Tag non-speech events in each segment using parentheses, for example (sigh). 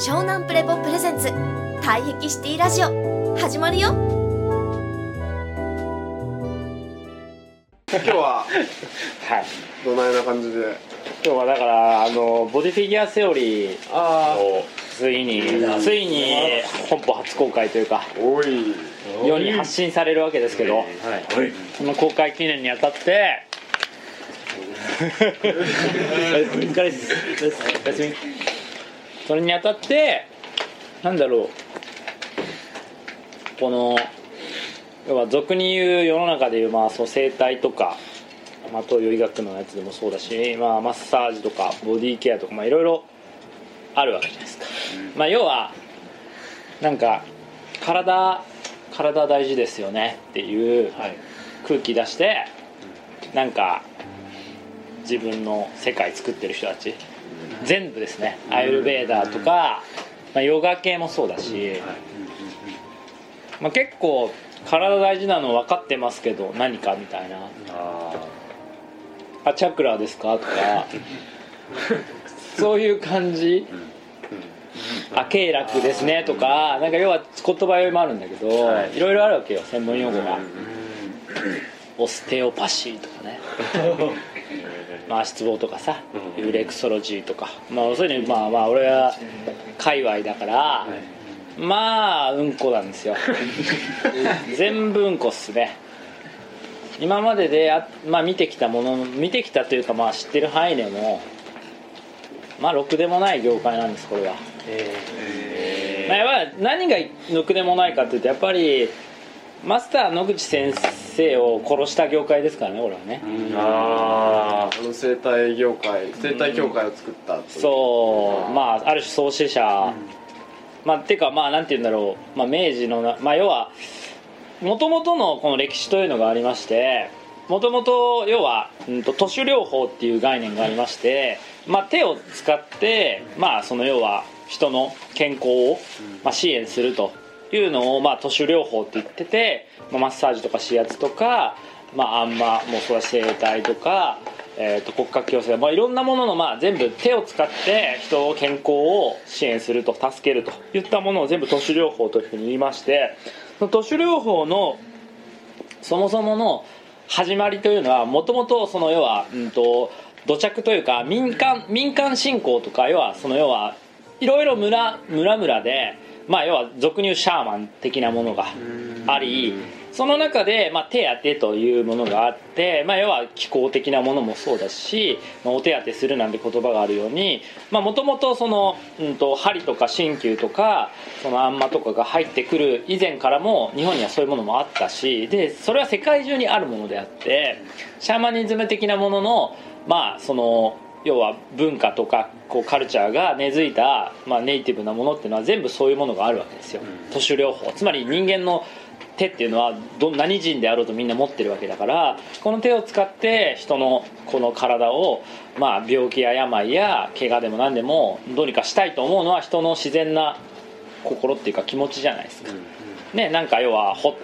湘南プレポプレゼンツ。退癖シティラジオ。始まるよ。(laughs) 今日ははい。どないな感じで？今日はだからあのボディフィギュアセオリー。あをついについに本邦初公開というかおい。世に発信されるわけですけどその公開記念にあたってお疲れです。おやすみそれにあたってなんだろう。この要は俗に言う世の中でいう、まあ、そう生態とか、まあ、東洋医学のやつでもそうだし、まあ、マッサージとかボディケアとかまあいろいろあるわけじゃないですか、まあ、要はなんか体体大事ですよねっていう空気出してなんか自分の世界作ってる人たち全部ですね。アイルベーダーとか、まあ、ヨガ系もそうだし、まあ、結構体大事なの分かってますけど何かみたいな。あチャクラですかとか。(laughs) そういう感じ。あ経絡ですねとか。なんか要は言葉読みもあるんだけど、い、ろいろあるわけよ。専門用語が、オステオパシーとかね (laughs) まあ足つぼとかさユレクソロジーとか。まあそういうのまあまあ俺は界隈だから、まあうんこなんですよ。(laughs) 全部うんこっすね。今までであ、まあ、見てきたもの見てきたというかまあ知ってる範囲でもまあろくでもない業界なんですこれは、まあ、やっぱり何がろくでもないかというとやっぱりマスター野口先生を殺した業界ですからね俺はね、ああの生態業界生態協会を作ったとそう。まあある種創始者、まあっていうかまあなんて言うんだろう、まあ、明治のなまあ要はもともとのこの歴史というのがありましてもともと要は、うん、と都市療法っていう概念がありまして、まあ、手を使ってまあその要は人の健康を、まあ、支援するというのを、まあ、都市療法って言ってて、まあ、マッサージとか指圧とか、まあ、あんまもうそうだし整体とか、えー、と骨格矯正、まあ、いろんなものの、まあ、全部手を使って人の健康を支援すると助けるといったものを全部都市療法というふうに言いましてその都市療法のそもそもの始まりというのはもともとその要は、うん、と土着というか民間民間信仰とか要はその要はいろいろ村村々で、まあ、要は俗に言うシャーマン的なものがありその中で、まあ、手当てというものがあって、まあ、要は気候的なものもそうだし、まあ、お手当てするなんて言葉があるようにもともとその、うん、と針とか鍼灸とかそのあんまとかが入ってくる以前からも日本にはそういうものもあったしでそれは世界中にあるものであってシャーマニズム的なもののまあその要は文化とかこうカルチャーが根付いた、まあ、ネイティブなものっていうのは全部そういうものがあるわけですよ、都市療法。つまり人間の手っていうのはど何人であろうとみんな持ってるわけだからこの手を使って人のこの体を、まあ、病気や病や怪我でも何でもどうにかしたいと思うのは人の自然な心っていうか気持ちじゃないですか、ねなんか要はほ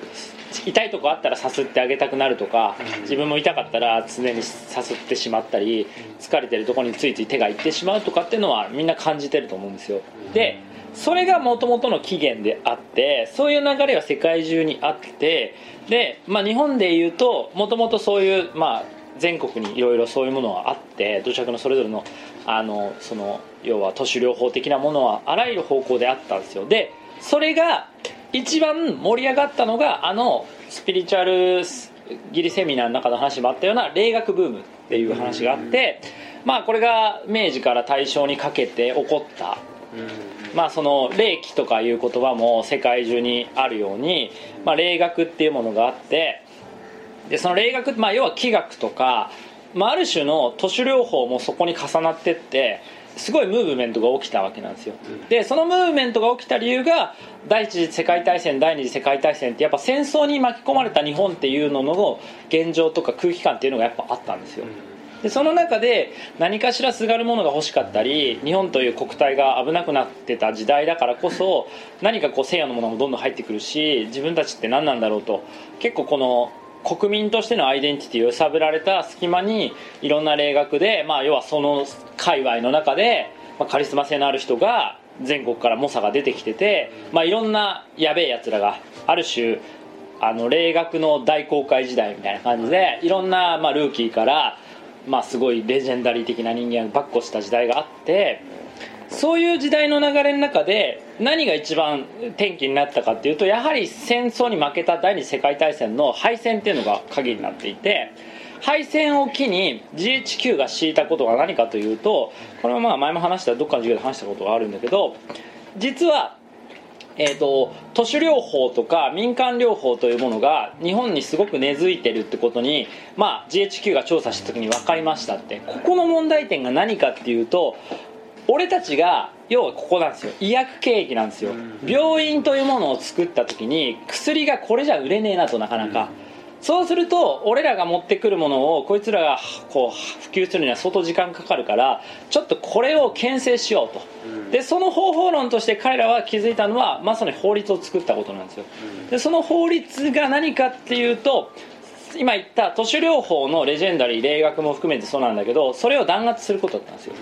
(laughs) 痛いとこあったらさすってあげたくなるとか自分も痛かったら常にさすってしまったり疲れてるとこについつい手がいってしまうとかっていうのはみんな感じてると思うんですよ。でそれがもともとの起源であってそういう流れは世界中にあってで、まあ、日本でいうともともとそういう、まあ、全国にいろいろそういうものがあって土着のそれぞれのあのその要は都市療法的なものはあらゆる方向であったんですよ。でそれが一番盛り上がったのがあのスピリチュアルギリセミナーの中の話もあったような霊学ブームっていう話があってまあこれが明治から大正にかけて起こった。まあその霊気とかいう言葉も世界中にあるように、まあ、霊学っていうものがあってでその霊学、まあ、要は気学とか、まあ、ある種の都市療法もそこに重なってってすごいムーブメントが起きたわけなんですよ。でそのムーブメントが起きた理由が第一次世界大戦第二次世界大戦ってやっぱ戦争に巻き込まれた日本っていうのの現状とか空気感っていうのがやっぱあったんですよ。でその中で何かしらすがるものが欲しかったり日本という国体が危なくなってた時代だからこそ何かこう西洋のものもどんどん入ってくるし自分たちって何なんだろうと結構この国民としてのアイデンティティを揺さぶられた隙間にいろんな霊学で、まあ、要はその界隈の中で、まあ、カリスマ性のある人が全国から猛者が出てきてて、まあ、いろんなやべえやつらがある種あの霊学の大公開時代みたいな感じでいろんな、まあ、ルーキーから、まあ、すごいレジェンダリー的な人間がばっこした時代があってそういう時代の流れの中で何が一番転機になったかっていうとやはり戦争に負けた第二次世界大戦の敗戦っていうのが鍵になっていて敗戦を機に GHQ が敷いたことが何かというとこれはまあ前も話したどっかの授業で話したことがあるんだけど実はえー、と都市療法とか民間療法というものが日本にすごく根付いてるってことに、まあ、GHQ が調査した時に分かりましたって。ここの問題点が何かっていうと俺たちが要はここなんですよ。医薬経液なんですよ。病院というものを作った時に薬がこれじゃ売れねえなとなかなか。そうすると俺らが持ってくるものをこいつらがこう普及するには相当時間かかるからちょっとこれを牽制しようと、でその方法論として彼らは気づいたのはまさに法律を作ったことなんですよ。でその法律が何かっていうと今言った都市療法のレジェンダリー霊学も含めてそうなんだけどそれを弾圧することだったんですよ、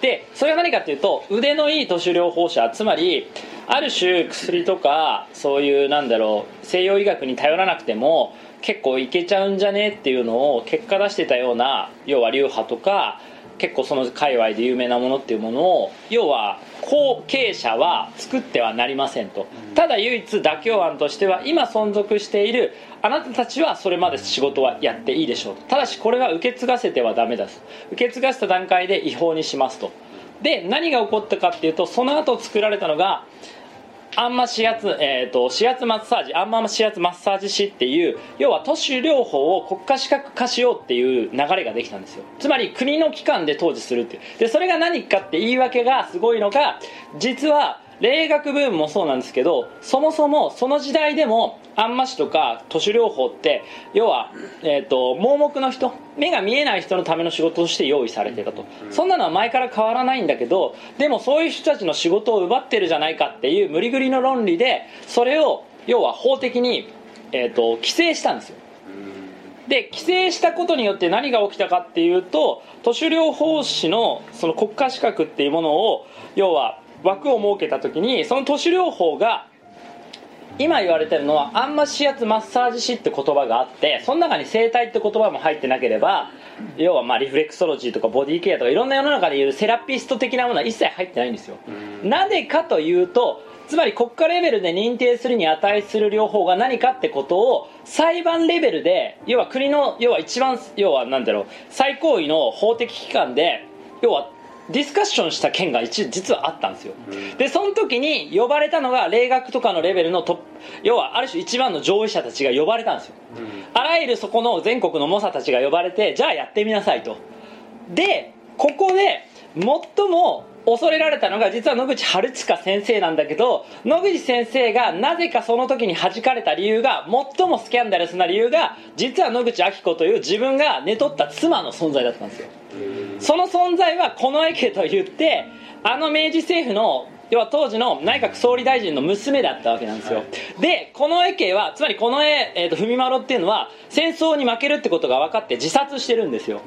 でそれは何かっていうと腕のいい都市療法者つまりある種薬とかそういうなんだろう西洋医学に頼らなくても結構いけちゃうんじゃねっていうのを結果出してたような要は流派とか結構その界隈で有名なものっていうものを要は後継者は作ってはなりませんと。ただ唯一妥協案としては今存続しているあなたたちはそれまで仕事はやっていいでしょうと。ただしこれは受け継がせてはダメだと受け継がせた段階で違法にしますと。で何が起こったかっていうとその後作られたのがあんま指圧、えー、と指圧マッサージあんま指圧マッサージ師っていう要は都市療法を国家資格化しようっていう流れができたんですよ。つまり国の機関で当時するっていう。でそれが何かって言い訳がすごいのが実は霊学ブームもそうなんですけどそもそもその時代でもアンマ師とか都市療法って要は、えー、と盲目の人目が見えない人のための仕事として用意されてたと。そんなのは前から変わらないんだけどでもそういう人たちの仕事を奪ってるじゃないかっていう無理ぐりの論理でそれを要は法的に、えー、と規制したんですよ。で規制したことによって何が起きたかっていうと都市療法士のその国家資格っていうものを要は枠を設けた時にその都市療法が今言われてるのはあんま指圧マッサージ師って言葉があってその中に整体って言葉も入ってなければ要はまあリフレクソロジーとかボディケアとかいろんな世の中でいうセラピスト的なものは一切入ってないんですよ。なぜかというとつまり国家レベルで認定するに値する療法が何かってことを裁判レベルで要は国の要は一番要はなんだろう最高位の法的機関で要はディスカッションした件が一実はあったんですよ、でその時に呼ばれたのが霊学とかのレベルのトップ要はある種一番の上位者たちが呼ばれたんですよ、あらゆるそこの全国の猛者たちが呼ばれてじゃあやってみなさいと。でここで最も恐れられたのが実は野口春近先生なんだけど野口先生がなぜかその時に弾かれた理由が最もスキャンダラスな理由が実は野口明子という自分が寝取った妻の存在だったんですよ。その存在は近衛家といってあの明治政府の要は当時の内閣総理大臣の娘だったわけなんですよ、で近衛家はつまり近衛、えー、と文丸っていうのは戦争に負けるってことが分かって自殺してるんですよ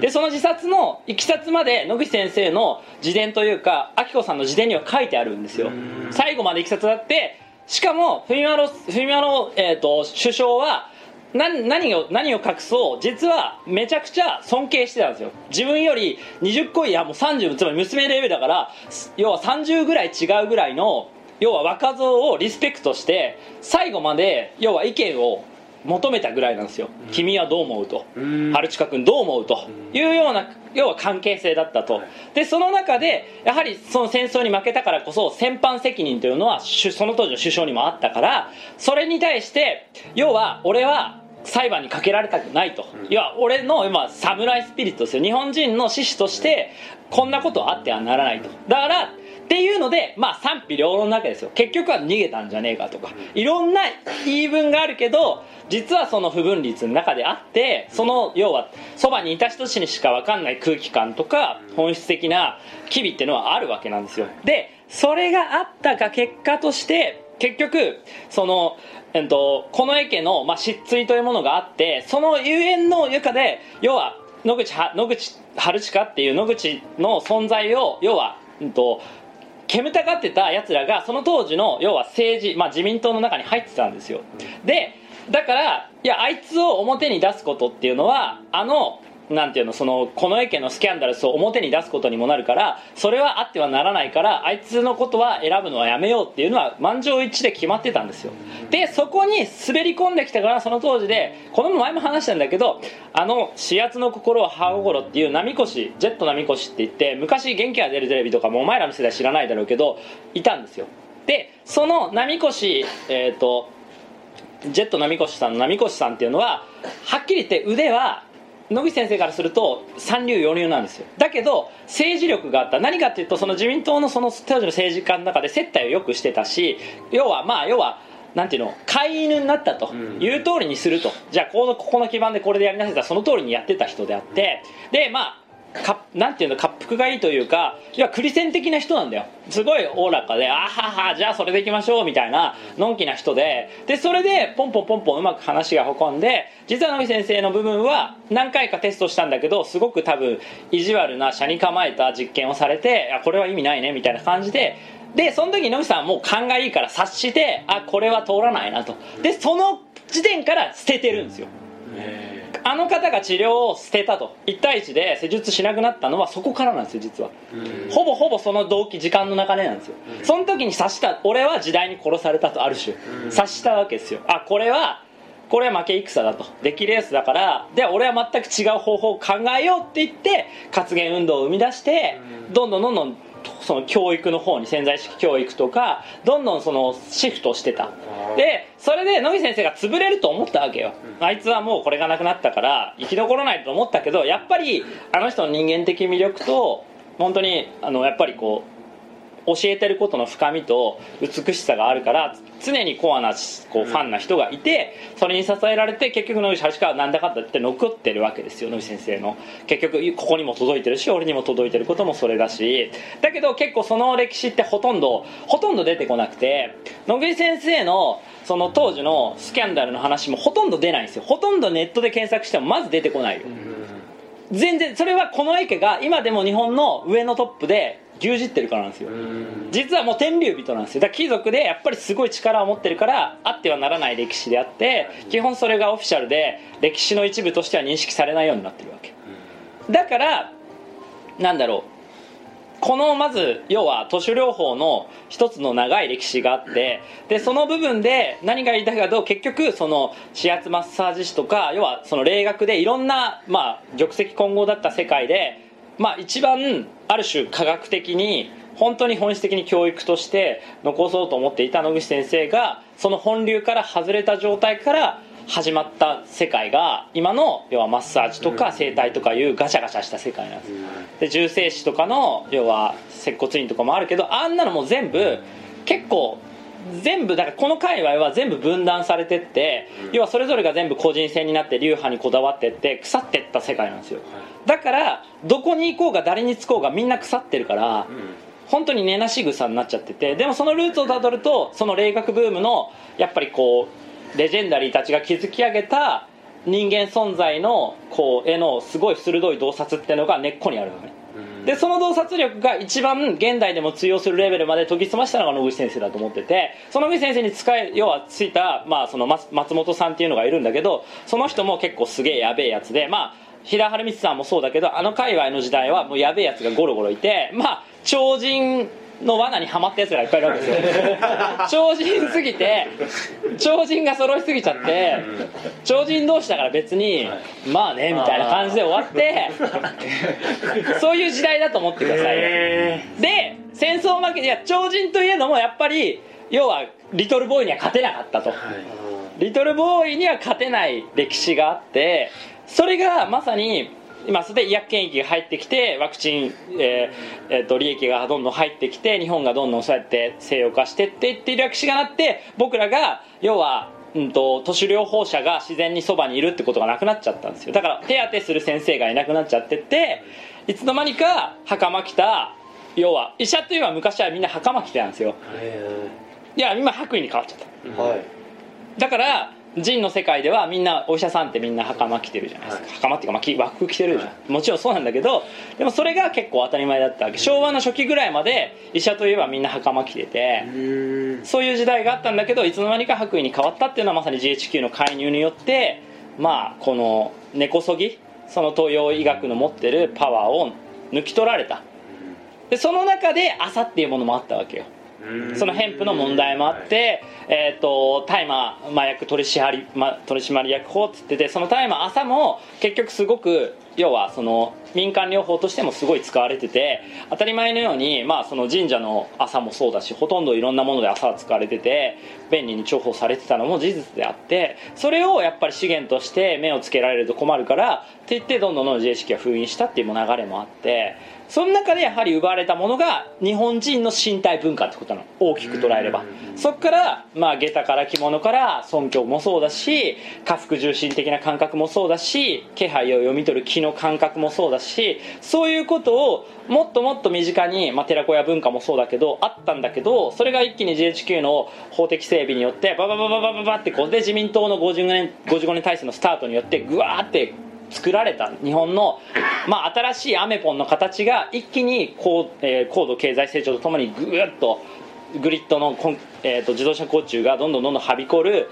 でその自殺のいきさつまで野口先生の自伝というか明子さんの自伝には書いてあるんですよ。最後までいきさつだってしかも文丸文丸、えー、と首相は何何を何を隠そう実はめちゃくちゃ尊敬してたんですよ。自分より20個いやもう30つまり娘レベルだから要は30ぐらい違うぐらいの要は若造をリスペクトして最後まで要は意見を求めたぐらいなんですよ、君はどう思うと、春近君どう思うと。いうような要は関係性だったと、でその中でやはりその戦争に負けたからこそ戦犯責任というのはしその当時の首相にもあったからそれに対して要は俺は裁判にかけられたくないと、いや俺の今侍スピリットですよ。日本人の志士としてこんなことはあってはならないと。だからっていうのでまあ賛否両論なわけですよ。結局は逃げたんじゃねえかとか。いろんな言い分があるけど実はその不分率の中であってその要はそばにいた人たちにしか分かんない空気感とか本質的な機微っていうのはあるわけなんですよ。でそれがあったが結果として結局その、えっと、近衛家の、まあ、失墜というものがあってその遊園の中で要は野口は野口春近っていう野口の存在を要は、うんと、煙たがってたやつらがその当時の要は政治、まあ、自民党の中に入ってたんですよ。でだからいやあいつを表に出すことっていうのはあのなんていうのその近衛家のスキャンダルスを表に出すことにもなるからそれはあってはならないからあいつのことは選ぶのはやめようっていうのは満場一致で決まってたんですよ。でそこに滑り込んできたからその当時でこの前も話したんだけどあの「指圧の心は母心」っていう波越ジェット波越って言って昔元気が出るテレビとかもお前らの世代知らないだろうけどいたんですよ。でその波越えっ、とジェット波越さんの波越さんっていうのははっきり言って腕は野口先生からすると三流四流なんですよ。だけど政治力があった。何かっていうとその自民党のその当時の政治家の中で接待をよくしてたし要はまあ要はなんていうの飼い犬になったと。いう通りにすると、じゃあこのここの基盤でこれでやりなさいたらその通りにやってた人であって。でまあかなんていうの滑腹がいいというかいやクリセン的な人なんだよ。すごいおおらかであははじゃあそれでいきましょうみたいなのんきな人で。でそれでポンポンポンポンうまく話が運んで実は野木先生の部分は何回かテストしたんだけどすごく多分意地悪な車に構えた実験をされていやこれは意味ないねみたいな感じで。でその時野口さんはもう勘がいいから察してあこれは通らないなと。でその時点から捨ててるんですよ。あの方が治療を捨てたと。1対1で施術しなくなったのはそこからなんですよ実は。ほぼほぼその動機時間の流れなんですよ。その時に察した俺は時代に殺されたとある種。察したわけですよ。あこれはこれは負け戦だと。出来レースだからで俺は全く違う方法を考えようって言って活言運動を生み出してどんどんどんどんその教育の方に潜在意識教育とかどんどんそのシフトしてた。でそれで野木先生が潰れると思ったわけよ。あいつはもうこれがなくなったから生き残らないと思ったけどやっぱりあの人の人間的魅力と本当にあのやっぱりこう教えてることの深みと美しさがあるから常にコアなこうファンな人がいてそれに支えられて結局野口橋川はなんだかんだって残ってるわけですよ野口先生の。結局ここにも届いてるし俺にも届いてることもそれだし。だけど結構その歴史ってほとんどほとんど出てこなくて野口先生のその当時のスキャンダルの話もほとんど出ないんですよ。ほとんどネットで検索してもまず出てこないよ。全然それはこの池が今でも日本の上のトップで牛耳ってるからなんですよ。実はもう天竜人なんですよ。だから貴族でやっぱりすごい力を持ってるからあってはならない歴史であって基本それがオフィシャルで歴史の一部としては認識されないようになってるわけ。だからなんだろう。このまず要は都市療法の一つの長い歴史があってでその部分で何が言いたいかと結局その指圧マッサージ師とか要はその霊学でいろんなまあ玉石混合だった世界でまあ一番ある種科学的に本当に本質的に教育として残そうと思っていた野口先生がその本流から外れた状態から始まった世界が今の要はマッサージとか整体とかいうガシャガシャした世界なんです。で重生師とかの要は接骨院とかもあるけどあんなのも全部結構全部だからこの界隈は全部分断されてって要はそれぞれが全部個人戦になって流派にこだわってって腐ってった世界なんですよだからどこに行こうが誰につこうがみんな腐ってるから本当に根なし草になっちゃっててでもそのルーツをたどるとその霊学ブームのやっぱりこうレジェンダリーたちが築き上げた人間存在のこう絵のすごい鋭い洞察っていうのが根っこにあるのね。でその洞察力が一番現代でも通用するレベルまで研ぎ澄ましたのが野口先生だと思っててその野口先生に使え要はついた、まあ、その松松本さんっていうのがいるんだけどその人も結構すげえやべえやつでまあ平原光さんもそうだけどあの界隈の時代はもうやべえやつがゴロゴロいてまあ超人の罠にはまったやつがいっぱいいるわけですよ。(laughs) 超人すぎて超人が揃いすぎちゃって超人同士だから別にまあねみたいな感じで終わって (laughs) そういう時代だと思ってください。よで戦争負けいや超人といえどもやっぱり要はリトルボーイには勝てなかったと、リトルボーイには勝てない歴史があってそれがまさに今それで医薬検疫が入ってきてワクチン、えーえーと利益がどんどん入ってきて日本がどんどんそうやって西洋化してってって歴史がなって僕らが要は、うん、と都市療法者が自然にそばにいるってことがなくなっちゃったんですよ。だから手当てする先生がいなくなっちゃってっていつの間にか袴着た要は医者というのは昔はみんな袴着てたんですよ。いや今白衣に変わっちゃった。はいだから人の世界ではみんなお医者さんってみんな袴着てるじゃないですか、はい。袴っていうか、まあき、和服着てるじゃん、もちろんそうなんだけどでもそれが結構当たり前だったわけ。昭和の初期ぐらいまで医者といえばみんな袴着てて、うんそういう時代があったんだけどいつの間にか白衣に変わったっていうのはまさに GHQ の介入によってまあこの根こそぎその東洋医学の持ってるパワーを抜き取られた。でその中で朝っていうものもあったわけよそのヘンプの問題もあって、えー、と大麻麻薬取締、ま、取締役法っつっててその大麻朝も結局すごく要はその民間療法としてもすごい使われてて当たり前のように、まあ、その神社の朝もそうだしほとんどいろんなもので朝は使われてて便利に重宝されてたのも事実であってそれをやっぱり資源として目をつけられると困るからって言ってどんどんどん自衛式が封印したっていう流れもあってその中でやはり奪われたものが日本人の身体文化ってことなの。大きく捉えれば。そこからまあ下駄から着物から尊教もそうだし家福重心的な感覚もそうだし気配を読み取る気の感覚もそうだしそういうことをもっともっと身近に、まあ、寺子屋文化もそうだけどあったんだけどそれが一気に GHQ の法的整備によってバババババババってこうで自民党の55年 ,55 年体制のスタートによってぐわーって作られた日本の、まあ、新しいアメポンの形が一気に高,、えー高度経済成長とともにぐーっとグリッドのコン、えー、と自動車交通がどんどんどんどんはびこる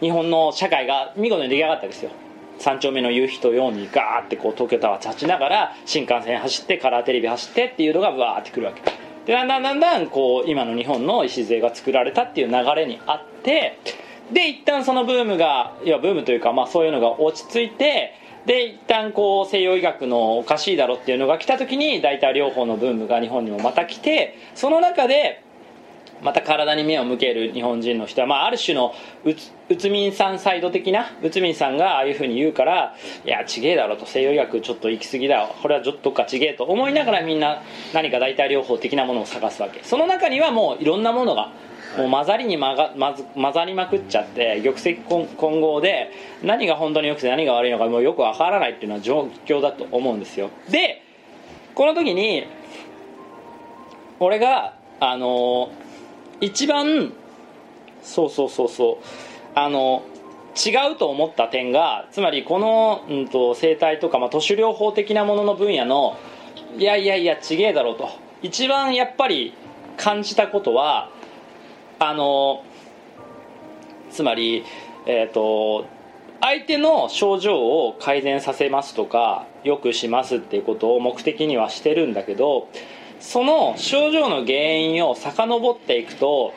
日本の社会が見事に出来上がったんですよ。三丁目の夕日とようにガーってこう東京タワー立ちながら新幹線走ってカラーテレビ走ってっていうのがわーってくるわけ。でだんだんだんだんこう今の日本の礎が作られたっていう流れにあってで一旦そのブームがいやブームというか、まあ、そういうのが落ち着いてで一旦こう西洋医学のおかしいだろっていうのが来た時に大体療法のブームが日本にもまた来てその中でまた体に目を向ける日本人の人は、まあ、ある種のうつうつみんさんサイド的なうつみんさんがああいうふうに言うからいやちげえだろと西洋医学ちょっと行き過ぎだよこれはちょっとかちげえと思いながらみんな何か代替療法的なものを探すわけ。その中にはもういろんなものがもう混ざりにまがまず混ざりまくっちゃって玉石混合で何が本当に良くて何が悪いのかもうよくわからないっていうのは状況だと思うんですよ。でこの時に俺があの一番そうそうそうそうあの違うと思った点がつまりこの、うん、と生態とか、まあ、都市療法的なものの分野のいやいやいやちげえだろうと。一番やっぱり感じたことはあのつまりえっ、と相手の症状を改善させますとか良くしますっていうことを目的にはしてるんだけどその症状の原因を遡っていくと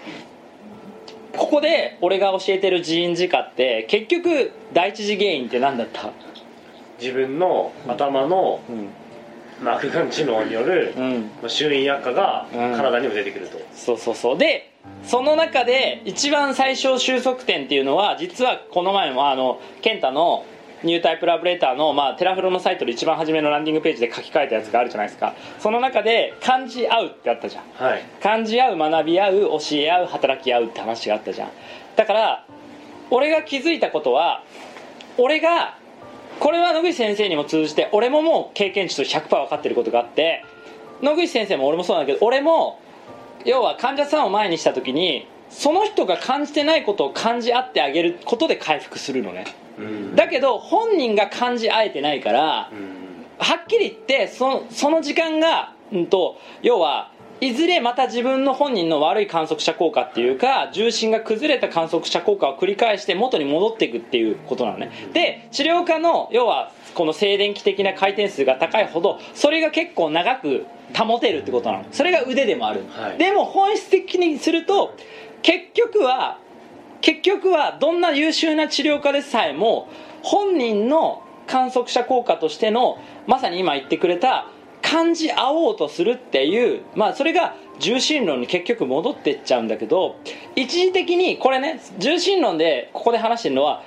ここで俺が教えてる人因自家って結局第一次原因って何だった？自分の頭の、うん。まあ、悪眼知能による、うん。まあ、周囲悪化がうん。体にも出てくると、そうそうそう。でその中で一番最小収束点っていうのは実はこの前もあの健太のニュータイプラブレーターの、まあ、テラフロのサイトで一番初めのランディングページで書き換えたやつがあるじゃないですか。その中で感じ合うってあったじゃん。はい感じ合う学び合う教え合う働き合うって話があったじゃん。だから俺が気づいたことは俺がこれは野口先生にも通じて俺ももう経験値と100%分かってることがあって野口先生も俺もそうなんだけど俺も要は患者さんを前にした時にその人が感じてないことを感じ合ってあげることで回復するのね。うん。だけど本人が感じ合えてないからうん。はっきり言ってそその時間が、うん、と要はいずれまた自分の本人の悪い観測者効果っていうか重心が崩れた観測者効果を繰り返して元に戻っていくっていうことなのね。で治療家の要はこの静電気的な回転数が高いほどそれが結構長く保てるってことなの。それが腕でもある、はい。でも本質的にすると結局は結局はどんな優秀な治療家でさえも本人の観測者効果としてのまさに今言ってくれた感じ合おうとするっていうまあそれが重心論に結局戻っていっちゃうんだけど一時的にこれね重心論でここで話してるのは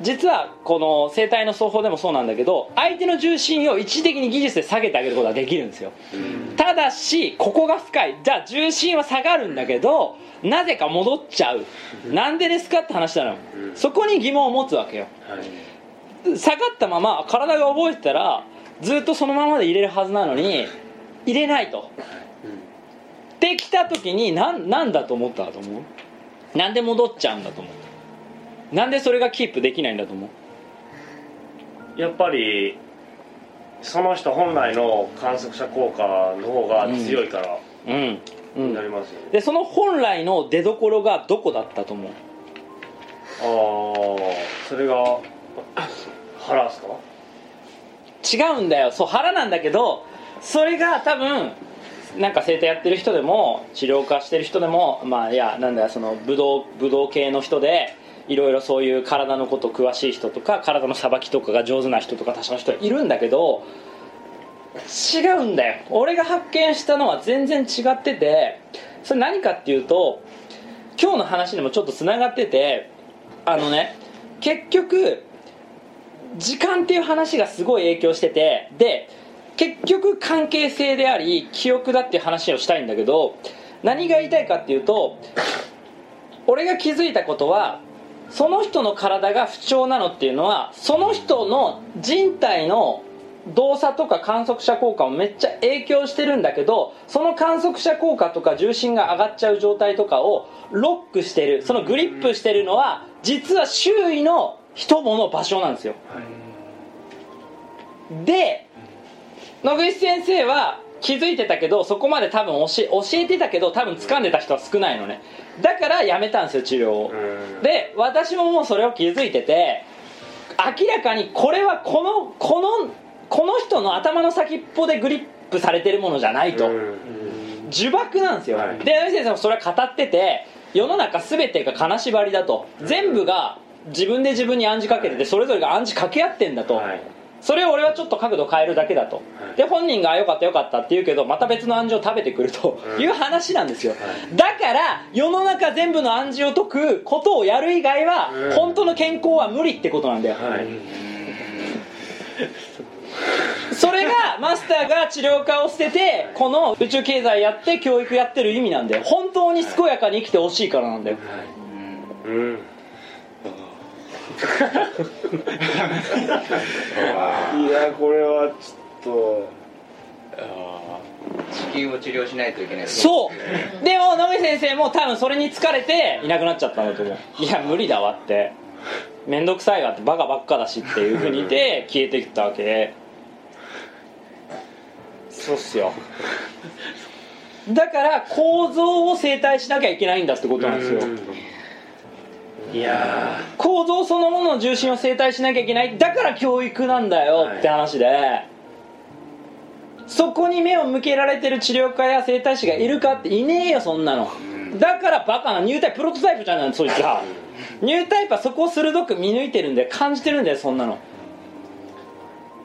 実はこの生態の双方でもそうなんだけど相手の重心を一時的に技術で下げてあげることができるんですよ。ただしここが深い。じゃあ重心は下がるんだけどなぜか戻っちゃう。なんでですかって話なのうん。そこに疑問を持つわけよ。はい。下がったまま体が覚えてたらずっとそのままで入れるはずなのに入れないと。できた時になんなんだと思ったと思う？なんで戻っちゃうんだと思うなんでそれがキープできないんだと思う？やっぱりその人本来の観測者効果の方が強いからうん、うになりますよね、でその本来の出どころがどこだったと思う？ああそれが腹ですか？違うんだよ。そう腹なんだけどそれが多分なんか整体やってる人でも治療家してる人でもまあいやなんだよその武道武道系の人でいろいろそういう体のこと詳しい人とか体のさばきとかが上手な人とか他者の人いるんだけど違うんだよ。俺が発見したのは全然違っててそれ何かっていうと今日の話にもちょっとつながっててあのね結局時間っていう話がすごい影響しててで結局関係性であり記憶だっていう話をしたいんだけど何が言いたいかっていうと俺が気づいたことはその人の体が不調なのっていうのはその人の人体の動作とか観測者効果もめっちゃ影響してるんだけどその観測者効果とか重心が上がっちゃう状態とかをロックしてる。そのグリップしてるのは実は周囲の人もの場所なんですよ。で野口先生は気づいてたけどそこまで多分教え教えてたけど多分掴んでた人は少ないのね。だからやめたんですよ治療を。うんで私ももうそれを気づいてて明らかにこれはこのこのこの人の頭の先っぽでグリップされてるものじゃないと、うん。呪縛なんですよ、はい。で野口先生もそれは語ってて世の中全てが金縛りだと。全部が自分で自分に暗示かけててそれぞれが暗示掛け合ってんだと、はい。それを俺はちょっと角度変えるだけだと、はい。で本人があよかったよかったって言うけどまた別の暗示を食べてくるという話なんですよ、だから世の中全部の暗示を解くことをやる以外は、うん。本当の健康は無理ってことなんだよ、はい。それがマスターが治療家を捨ててこの宇宙経済やって教育やってる意味なんだよ。本当に健やかに生きてほしいからなんだよ。うん (laughs) いやこれはちょ地球を治療しないといけないそう。でも野口先生も多分それに疲れていなくなっちゃったんだと思う。(laughs) いや無理だわって。面倒くさいわってバカばっかだしっていうふうに言って (laughs) 消えていったわけ。そうっすよ。だから構造を整体しなきゃいけないんだってことなんですよいや構造そのものの重心を整体しなきゃいけない。だから教育なんだよ。って話で、そこに目を向けられてる治療家や整体師がいるかっていねえよそんなの。だからバカなニュータイププロトタイプじゃんそいつらニュータイプはそこを鋭く見抜いてるんで感じてるんだよそんなの。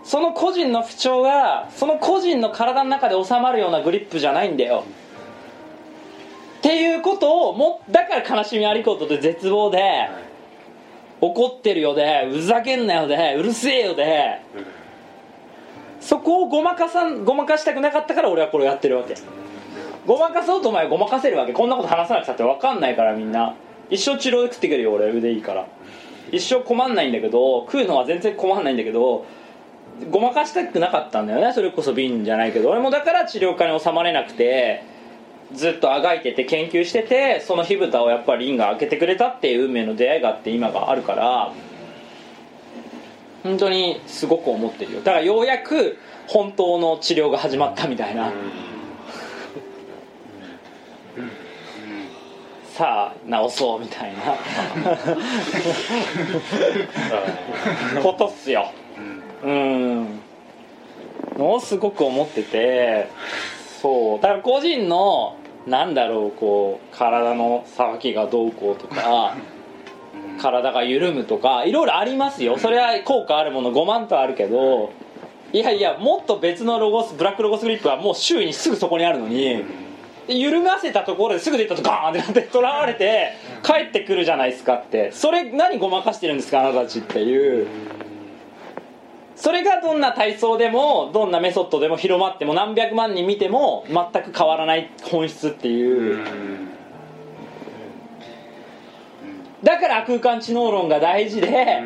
その個人の不調がその個人の体の中で収まるようなグリップじゃないんだよっていうことをもだから悲しみありことで絶望で怒ってるよでふざけんなよでうるせえよでそこをごまかさんごまかしたくなかったから俺はこれをやってるわけ。ごまかそうとお前はごまかせるわけ。こんなこと話さなくたって分かんないからみんな。一生治療で食ってくるよ俺腕いいから。一生困んないんだけど食うのは全然困んないんだけどごまかしたくなかったんだよねそれこそ瓶じゃないけど。俺もだから治療家に収まれなくてずっとあがいてて研究しててその火蓋をやっぱりリンが開けてくれたっていう運命の出会いがあって今があるから本当にすごく思ってるよ。だからようやく本当の治療が始まったみたいな、さあ治そうみたいな。(laughs) ことっすよ。うん。のをすごく思っててそう。だから個人のなんだろうこう体のさばきがどうこうとか体が緩むとかいろいろありますよ。それは効果あるもの5万とあるけどいやいやもっと別のロゴスブラックロゴスグリップはもう周囲にすぐそこにあるのにで緩ませたところですぐ出たとガーンってなってとらわれて帰ってくるじゃないですかって。それ何ごまかしてるんですかあなたたちっていうそれがどんな体操でもどんなメソッドでも広まっても何百万人見ても全く変わらない本質っていう。だから空間知能論が大事で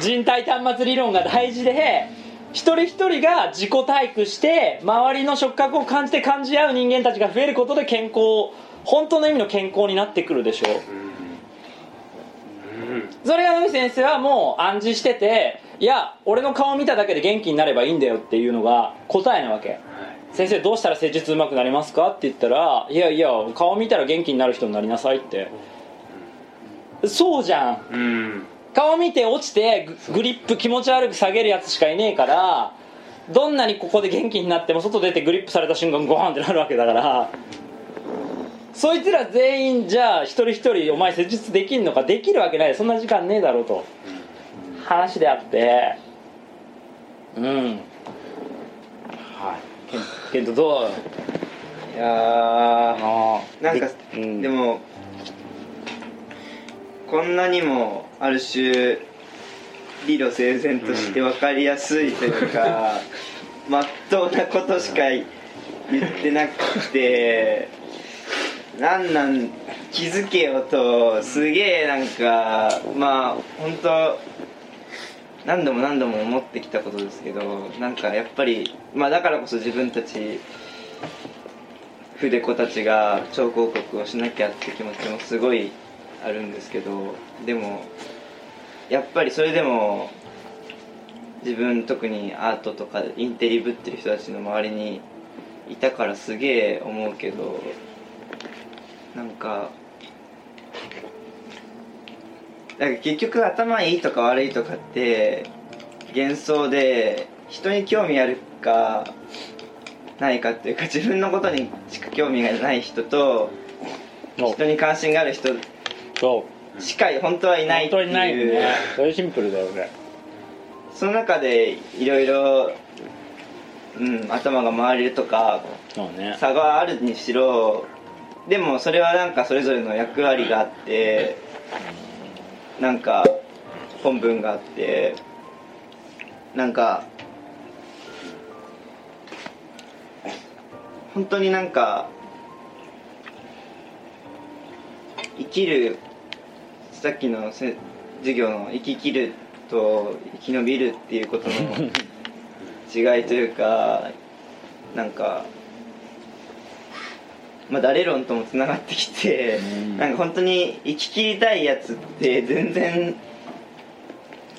人体端末理論が大事で一人一人が自己体育して周りの触覚を感じて感じ合う人間たちが増えることで健康本当の意味の健康になってくるでしょ。うそれが野口先生はもう暗示してていや俺の顔見ただけで元気になればいいんだよっていうのが答えなわけ。先生どうしたら施術うまくなりますかって言ったらいやいや顔見たら元気になる人になりなさいって。そうじゃん。うん。顔見て落ちてググリップ気持ち悪く下げるやつしかいねえからどんなにここで元気になっても外出てグリップされた瞬間ゴーンってなるわけだからそいつら全員じゃあ一人一人お前施術できんのかできるわけない。そんな時間ねえだろうと。話であって。うん。はい。ケンケントどう？いやーあなんか、うん。でもこんなにもある種理路整然として分かりやすいというか、まっとうなことしか言ってなくてなんなん気づけよとすげえなんかまあ本当何度も何度も思ってきたことですけどなんかやっぱりまあだからこそ自分たち筆子たちが超広告をしなきゃって気持ちもすごいあるんですけどでもやっぱりそれでも自分特にアートとかインテリぶってる人たちの周りにいたからすげえ思うけどなんかだから結局頭いいとか悪いとかって幻想で人に興味あるかないかっていうか自分のことにしか興味がない人とお人に関心がある人そう。しか本当はいないって本当にないよいうね。それシンプルだよね。その中でいろいろうん頭が回れるとかね。差があるにしろでもそれはなんかそれぞれの役割があってなんか本文があってなんか本当になんか生きるさっきの授業の生き切ると生き延びるっていうことの違いというかなんかまあ誰論ともつながってきてなんか本当に生き切りたいやつって全然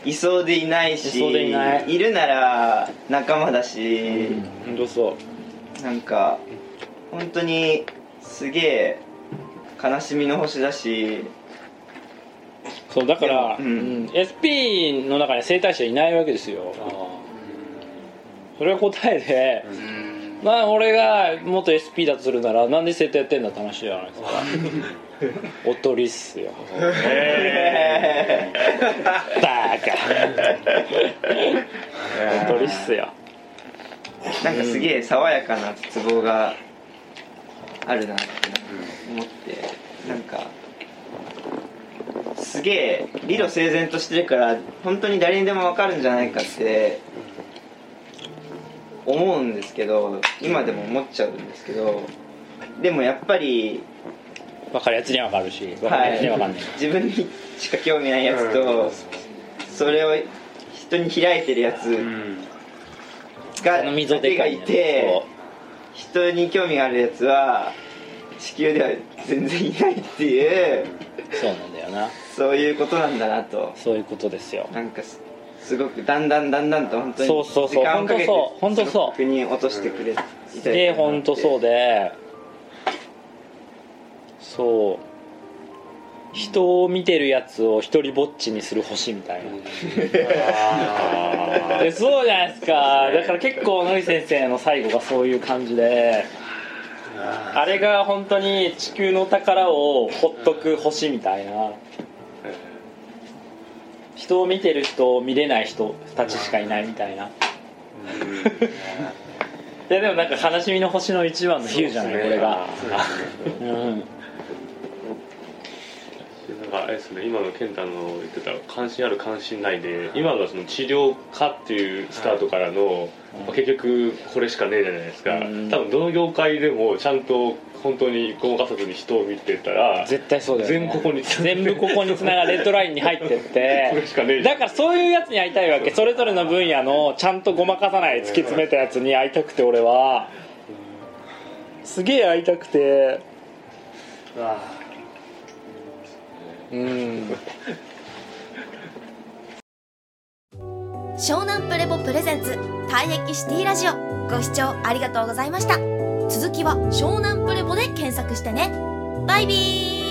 いそうでいないしいそうでいない。るなら仲間だし、本当そう。なんか本当にすげえ悲しみの星だし。そうだから、ううん。ん SP の中に生態師はいないわけですよ。それが答えで、まあ俺が元 SP だとするならなんで生態やってんだって話じゃないですか。(laughs) おとりっすよ。バカ。おとりっすよ。なんかすげえ爽やかな絶望があるなって思ってなんかすげえ理路整然としてるから本当に誰にでも分かるんじゃないかって思うんですけど今でも思っちゃうんですけどでもやっぱり分かるやつには分かるし分かるやつには分かんない、自分にしか興味ないやつとそれを人に開いてるやつがあの溝だけがいて人に興味があるやつは地球では全然いないっていうそうそうなんだよな。そういうことなんだなと。そういうことですよ。なんかすすごくだんだんだんだんと本当にそうそうそう。時間をかけて本当そう。本当そう。すごくに落としてくれて。すげえ本当そうで。そう。人を見てるやつを一人ぼっちにする星みたいな。でそうじゃないですか。だから結構野井先生の最後がそういう感じで。あれが本当に地球の宝をほっとく星みたいな人を見てる人を見れない人たちしかいないみたいな。(laughs) いやでもなんか悲しみの星の一番の比喩じゃない？これが。(laughs) うんなんかあれですね今の健太の言ってた関心ある関心ないで今のその治療家っていうスタートからの、まあ結局これしかねえじゃないですか、うん。多分どの業界でもちゃんと本当にごまかさずに人を見てたら絶対そうだよ、ね、全ここに全部ここにつながるレッドラインに入ってって。(laughs) これしかねえだからそういうやつに会いたいわけ。それぞれの分野のちゃんとごまかさない突き詰めたやつに会いたくて俺は。すげえ会いたくて湘南プレボプレゼンツ退役シティラジオ。ご視聴ありがとうございました。続きは湘南プレボで検索してね。バイビー。